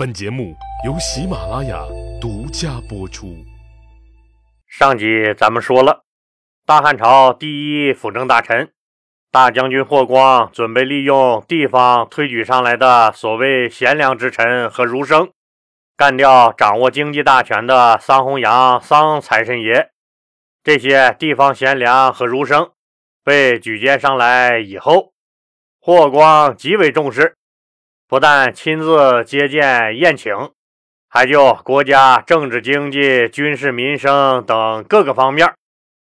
本节目由喜马拉雅独家播出。上集咱们说了，大汉朝第一辅政大臣大将军霍光准备利用地方推举上来的所谓贤良之臣和儒生，干掉掌握经济大权的桑弘羊、桑财神爷。这些地方贤良和儒生被举荐上来以后，霍光极为重视，不但亲自接见宴请，还就国家政治、经济、军事、民生等各个方面，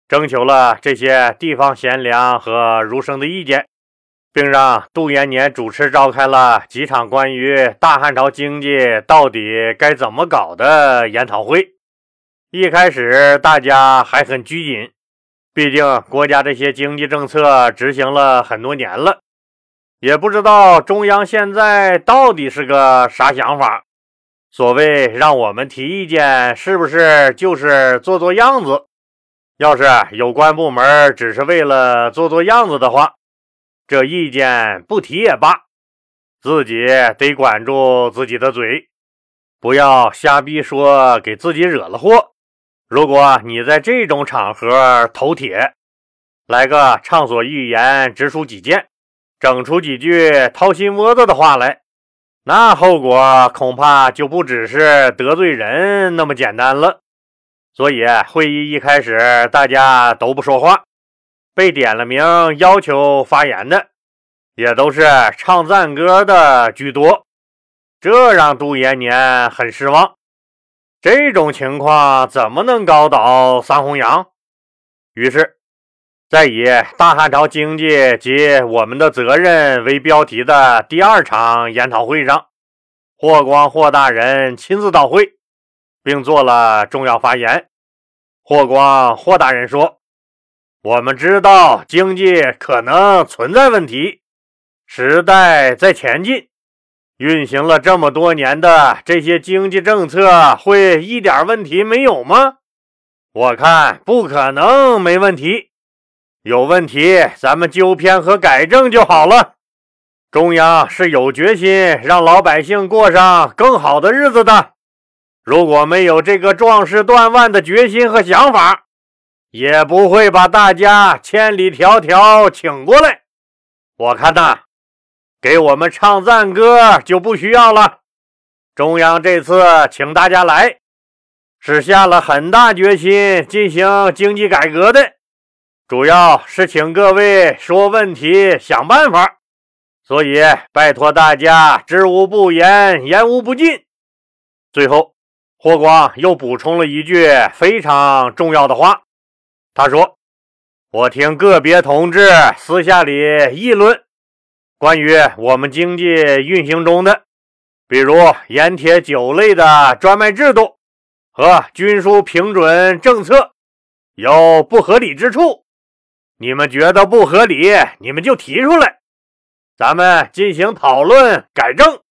征求了这些地方贤良和儒生的意见，并让杜延年主持召开了几场关于大汉朝经济到底该怎么搞的研讨会。一开始大家还很拘谨，毕竟国家这些经济政策执行了很多年了，也不知道中央现在到底是个啥想法。所谓让我们提意见，是不是就是做做样子？要是有关部门只是为了做做样子的话，这意见不提也罢，自己得管住自己的嘴，不要瞎逼说，给自己惹了祸。如果你在这种场合头铁，来个畅所欲言、直抒己见，整出几句掏心窝子的话来，那后果恐怕就不只是得罪人那么简单了。所以会议一开始，大家都不说话，被点了名要求发言的，也都是唱赞歌的居多，这让杜延年很失望。这种情况怎么能搞倒桑弘羊？于是，在以“大汉朝经济及我们的责任”为标题的第二场研讨会上，霍光霍大人亲自到会，并做了重要发言。霍光霍大人说：“我们知道经济可能存在问题，时代在前进。”运行了这么多年的这些经济政策，会一点问题没有吗？我看不可能没问题，有问题咱们纠偏和改正就好了。中央是有决心让老百姓过上更好的日子的，如果没有这个壮士断腕的决心和想法，也不会把大家千里迢迢请过来。我看呐。给我们唱赞歌就不需要了。中央这次请大家来，是下了很大决心进行经济改革的，主要是请各位说问题、想办法。所以拜托大家知无不言，言无不尽。最后，霍光又补充了一句非常重要的话，他说：“我听个别同志私下里议论。”关于我们经济运行中的，比如盐铁酒类的专卖制度和军书平准政策，有不合理之处，你们觉得不合理，你们就提出来，咱们进行讨论改正，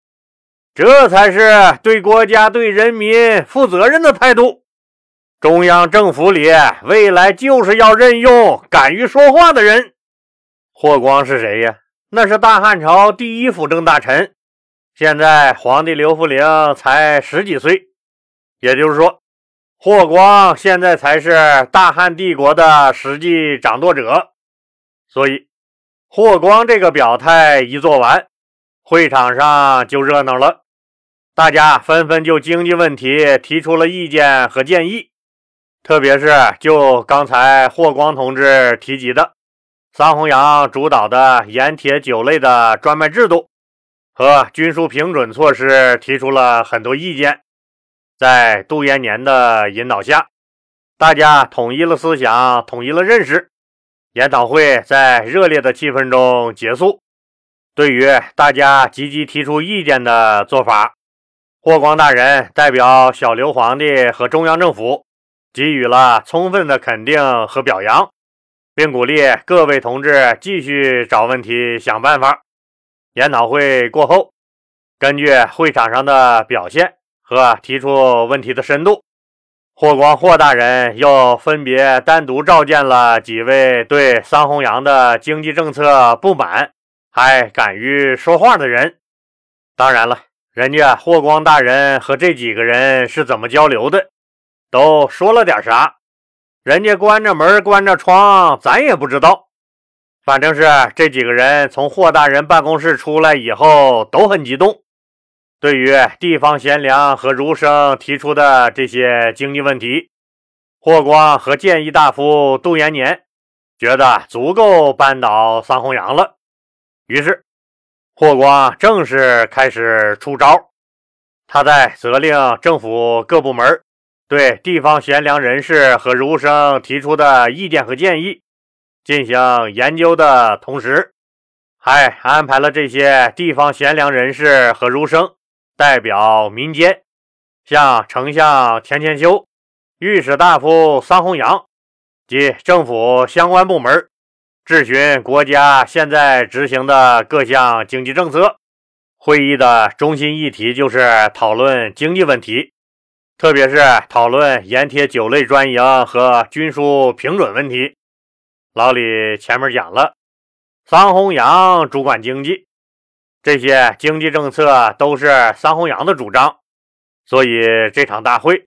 这才是对国家对人民负责任的态度。中央政府里未来就是要任用敢于说话的人。霍光是谁呀？那是大汉朝第一辅政大臣，现在皇帝刘弗陵才十几岁，也就是说，霍光现在才是大汉帝国的实际掌舵者。所以，霍光这个表态一做完，会场上就热闹了，大家纷纷就经济问题提出了意见和建议，特别是就刚才霍光同志提及的。桑弘羊主导的盐铁酒类的专卖制度和军书平准措施提出了很多意见，在杜延年的引导下，大家统一了思想，统一了认识。研讨会在热烈的气氛中结束。对于大家积极提出意见的做法，霍光大人代表小刘皇帝和中央政府给予了充分的肯定和表扬。并鼓励各位同志继续找问题、想办法。研讨会过后，根据会场上的表现和提出问题的深度，霍光霍大人又分别单独召见了几位对桑弘羊的经济政策不满还敢于说话的人。当然了，人家霍光大人和这几个人是怎么交流的，都说了点啥？人家关着门关着窗，咱也不知道。反正是这几个人从霍大人办公室出来以后都很激动，对于地方贤良和儒生提出的这些经济问题，霍光和谏议大夫杜延年觉得足够扳倒桑弘羊了，于是。霍光正式开始出招，他在责令政府各部门对地方贤良人士和儒生提出的意见和建议进行研究的同时，还安排了这些地方贤良人士和儒生代表民间，向丞相田千修、御史大夫桑弘羊及政府相关部门。质询国家现在执行的各项经济政策，会议的中心议题就是讨论经济问题，特别是讨论盐铁酒类专营和军书平准问题。老李前面讲了，桑弘羊主管经济，这些经济政策都是桑弘羊的主张，所以这场大会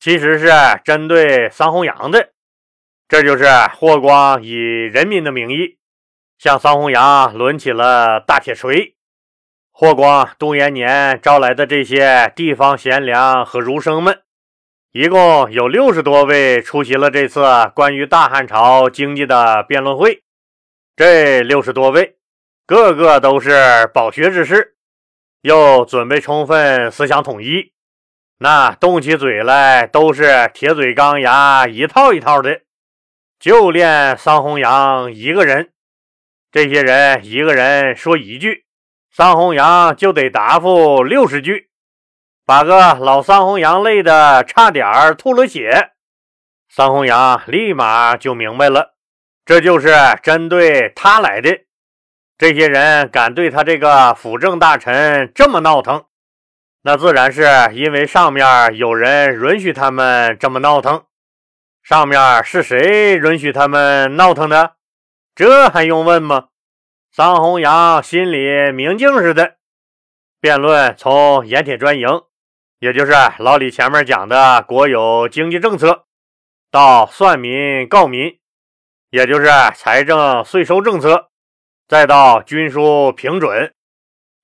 其实是针对桑弘羊的。这就是霍光以人民的名义向桑弘羊抡起了大铁锤。霍光、杜延年招来的这些地方贤良和儒生们，一共有六十多位出席了这次关于大汉朝经济的辩论会。这六十多位，个个都是饱学之士，又准备充分，思想统一，那动起嘴来都是铁嘴钢牙，一套一套的。就练桑弘羊一个人，这些人一个人说一句，桑弘羊就得答复六十句，把个老桑弘羊累得差点吐了血。桑弘羊立马就明白了，这就是针对他来的。这些人敢对他这个辅政大臣这么闹腾，那自然是因为上面有人允许他们这么闹腾。上面是谁允许他们闹腾的？这还用问吗？桑弘羊心里明镜似的。辩论从盐铁专营，也就是老李前面讲的国有经济政策，到算民告民，也就是财政税收政策，再到军书平准，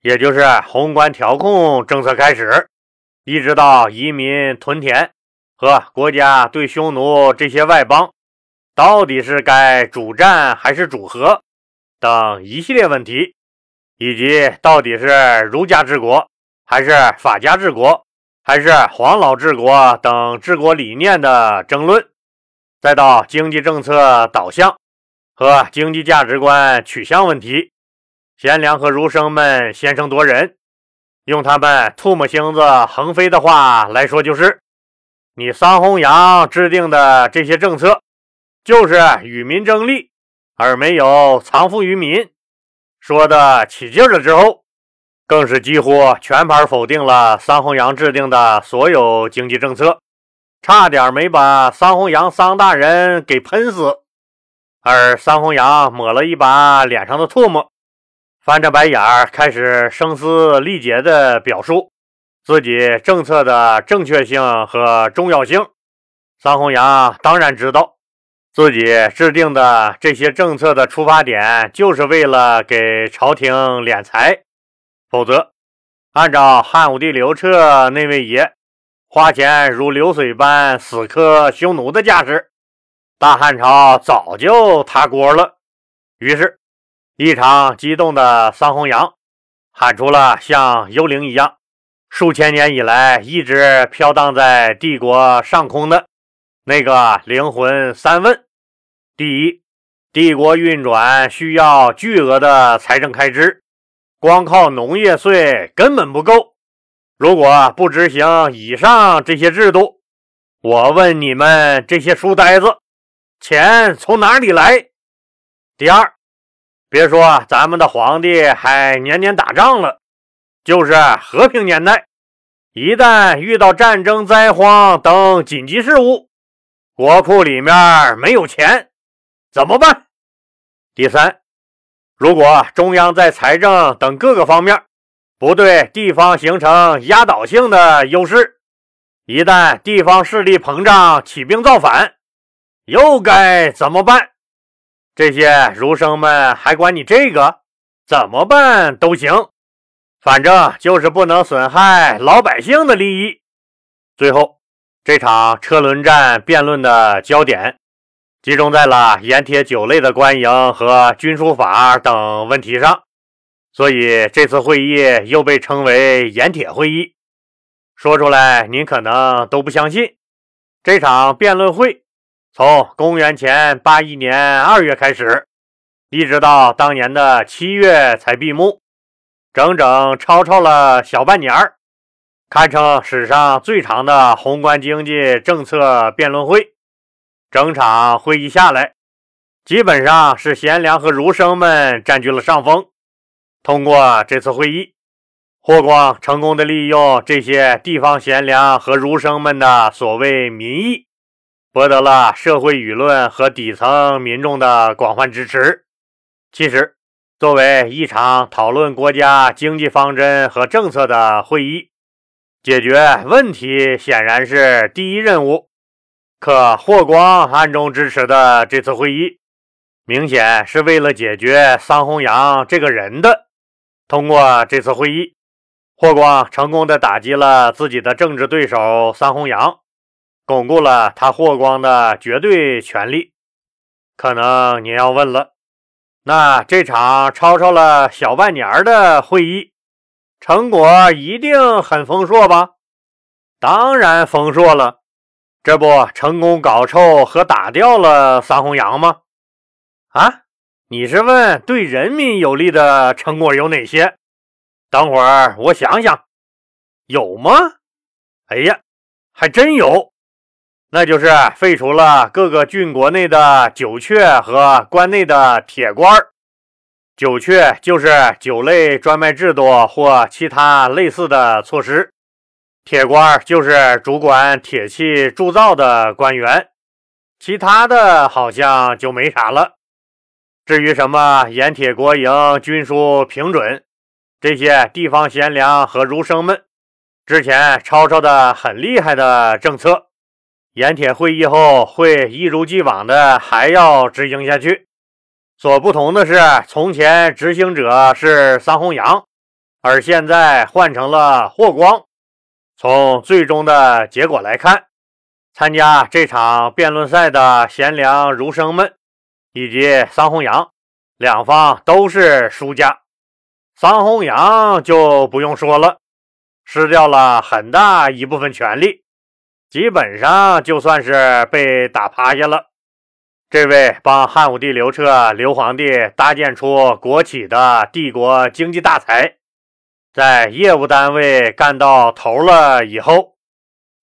也就是宏观调控政策开始，一直到移民屯田。和国家对匈奴这些外邦，到底是该主战还是主和等一系列问题，以及到底是儒家治国还是法家治国，还是黄老治国等治国理念的争论，再到经济政策导向和经济价值观取向问题，贤良和儒生们先声夺人，用他们唾沫星子横飞的话来说，就是。你桑弘羊制定的这些政策，就是与民争利，而没有藏富于民。说的起劲了之后，更是几乎全盘否定了桑弘羊制定的所有经济政策，差点没把桑弘羊桑大人给喷死。而桑弘羊抹了一把脸上的唾沫，翻着白眼儿，开始声嘶力竭地表述。自己政策的正确性和重要性，桑弘羊当然知道，自己制定的这些政策的出发点就是为了给朝廷敛财，否则，按照汉武帝刘彻那位爷花钱如流水般死磕匈奴的架势，大汉朝早就塌锅了。于是，异常激动的桑弘羊喊出了像幽灵一样。数千年以来，一直飘荡在帝国上空的那个灵魂三问：第一，帝国运转需要巨额的财政开支，光靠农业税根本不够。如果不执行以上这些制度，我问你们这些书呆子，钱从哪里来？第二，别说咱们的皇帝还年年打仗了。就是和平年代，一旦遇到战争、灾荒等紧急事务，国库里面没有钱，怎么办？第三，如果中央在财政等各个方面不对地方形成压倒性的优势。一旦地方势力膨胀，起兵造反，又该怎么办？这些儒生们还管你这个？怎么办都行，反正就是不能损害老百姓的利益。最后，这场车轮战辩论的焦点集中在了盐铁酒类的官营和军书法等问题上，所以这次会议又被称为盐铁会议。说出来，您可能都不相信。这场辩论会从公元前八一年二月开始，一直到当年的七月才闭幕，整整吵吵了小半年儿，堪称史上最长的宏观经济政策辩论会。整场会议下来，基本上是贤良和儒生们占据了上风。通过这次会议。霍光成功的利用这些地方贤良和儒生们的所谓民意，博得了社会舆论和底层民众的广泛支持。其实，作为一场讨论国家经济方针和政策的会议，解决问题显然是第一任务。可霍光暗中支持的这次会议，明显是为了解决桑弘羊这个人的。通过这次会议。霍光成功的打击了自己的政治对手桑弘羊，巩固了他霍光的绝对权力。可能你要问了，那这场吵吵了小半年的会议，成果一定很丰硕吧？当然丰硕了，这不成功搞臭和打掉了桑弘羊吗？啊，你是问对人民有利的成果有哪些？等会儿我想想，有吗？哎呀，还真有，那就是废除了各个郡国内的酒阙和关内的铁官儿。酒阙就是酒类专卖制度或其他类似的措施，铁官就是主管铁器铸造的官员，其他的好像就没啥了。至于什么盐铁国营、军书平准。这些地方贤良和儒生们之前吵吵的很厉害的政策，盐铁会议后会一如既往的还要执行下去。所不同的是，从前执行者是桑弘羊，而现在换成了霍光。从最终的结果来看，参加这场辩论赛的贤良儒生们以及桑弘羊两方都是输家。桑弘羊就不用说了，失掉了很大一部分权力，基本上就算是被打趴下了。这位帮汉武帝刘彻、刘皇帝搭建出国企的帝国经济大才，在业务单位干到头了以后，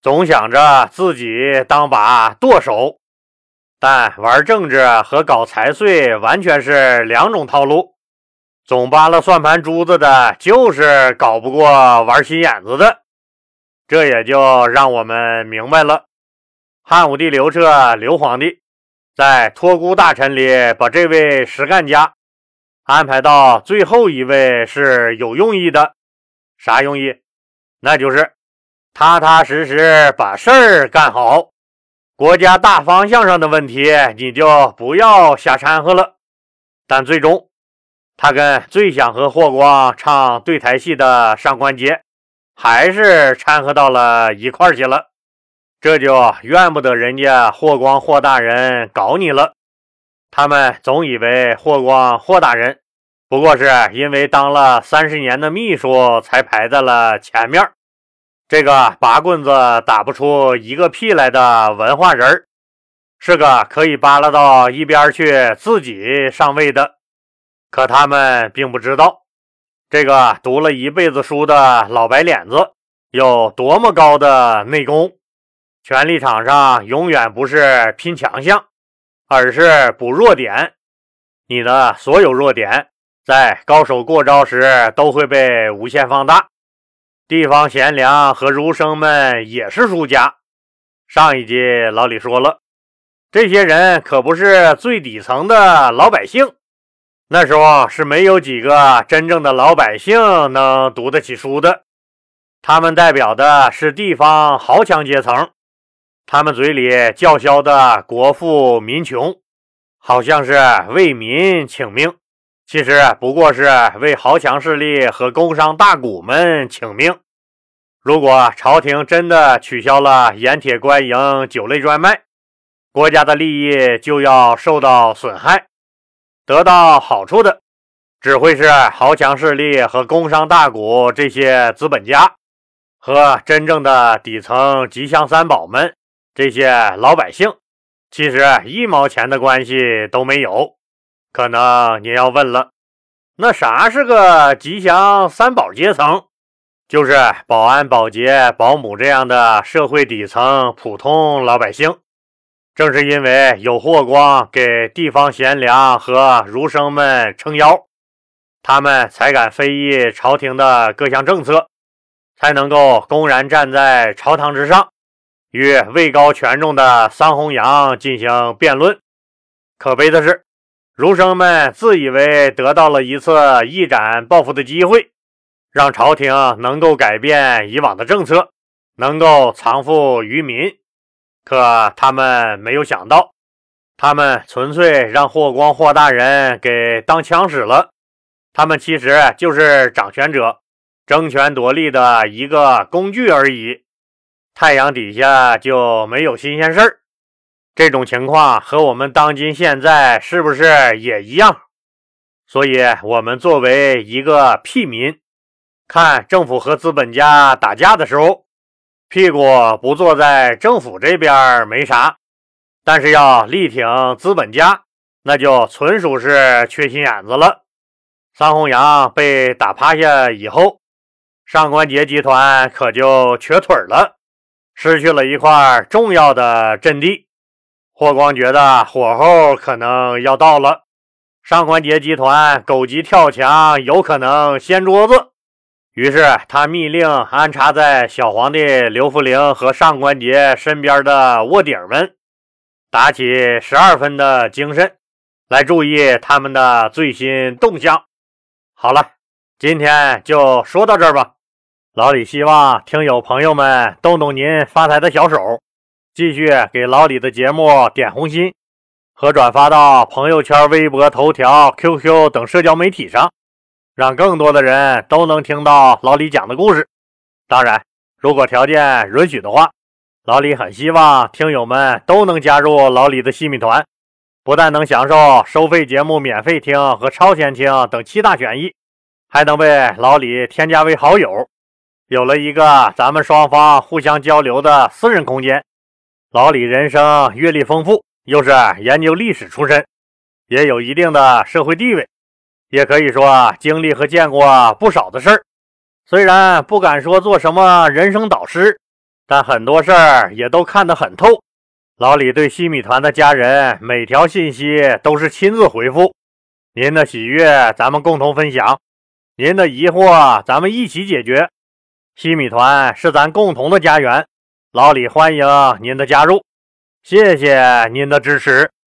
总想着自己当把舵手，但玩政治和搞财税完全是两种套路。总扒拉算盘珠子的，就是搞不过玩心眼子的。这也就让我们明白了，汉武帝刘彻刘皇帝在托孤大臣里把这位实干家安排到最后一位是有用意的。啥用意？那就是踏踏实实把事儿干好，国家大方向上的问题你就不要瞎掺和了。但最终。他跟最想和霍光唱对台戏的上官桀，还是掺和到了一块儿去了，这就怨不得人家霍光霍大人搞你了。他们总以为霍光霍大人不过是因为当了三十年的秘书才排在了前面，这个拔棍子打不出一个屁来的文化人是个可以扒拉到一边去自己上位的。可他们并不知道，这个读了一辈子书的老白脸子有多么高的内功。权力场上永远不是拼强项，而是补弱点。你的所有弱点，在高手过招时都会被无限放大。地方贤良和儒生们也是输家。上一集老李说了，这些人可不是最底层的老百姓。那时候是没有几个真正的老百姓能读得起书的，他们代表的是地方豪强阶层，他们嘴里叫嚣的国富民穷，好像是为民请命，其实不过是为豪强势力和工商大贾们请命。如果朝廷真的取消了盐铁官营酒类专卖，国家的利益就要受到损害。得到好处的只会是豪强势力和工商大贾这些资本家，和真正的底层吉祥三宝们这些老百姓，其实一毛钱的关系都没有。可能您要问了，那啥是个吉祥三宝阶层？就是保安、保洁、保姆这样的社会底层普通老百姓。正是因为有霍光给地方贤良和儒生们撑腰，他们才敢非议朝廷的各项政策，才能够公然站在朝堂之上，与位高权重的桑弘羊进行辩论。可悲的是，儒生们自以为得到了一次一展抱负的机会，让朝廷能够改变以往的政策，能够藏富于民。可他们没有想到，他们纯粹让霍光霍大人给当枪使了。他们其实就是掌权者争权夺利的一个工具而已。太阳底下就没有新鲜事儿。这种情况和我们当今现在是不是也一样？所以，我们作为一个屁民，看政府和资本家打架的时候。屁股不坐在政府这边没啥，但是要力挺资本家，那就纯属是缺心眼子了。桑弘羊被打趴下以后，上官桀集团可就瘸腿了，失去了一块重要的阵地。霍光觉得火候可能要到了，上官桀集团狗急跳墙，有可能掀桌子。于是他密令安插在小皇帝刘弗陵和上官桀身边的卧底们，打起十二分的精神来注意他们的最新动向。好了，今天就说到这儿吧。老李希望听友朋友们动动您发财的小手，继续给老李的节目点红心和转发到朋友圈、微博、头条、QQ 等社交媒体上。让更多的人都能听到老李讲的故事。当然，如果条件允许的话，老李很希望听友们都能加入老李的西米团，不但能享受收费节目免费听和超前听等七大权益，还能被老李添加为好友，有了一个咱们双方互相交流的私人空间。老李人生阅历丰富，又是研究历史出身，也有一定的社会地位。也可以说经历和见过不少的事儿，虽然不敢说做什么人生导师，但很多事儿也都看得很透。老李对西米团的家人每条信息都是亲自回复，您的喜悦咱们共同分享，您的疑惑咱们一起解决。西米团是咱共同的家园，老李欢迎您的加入，谢谢您的支持。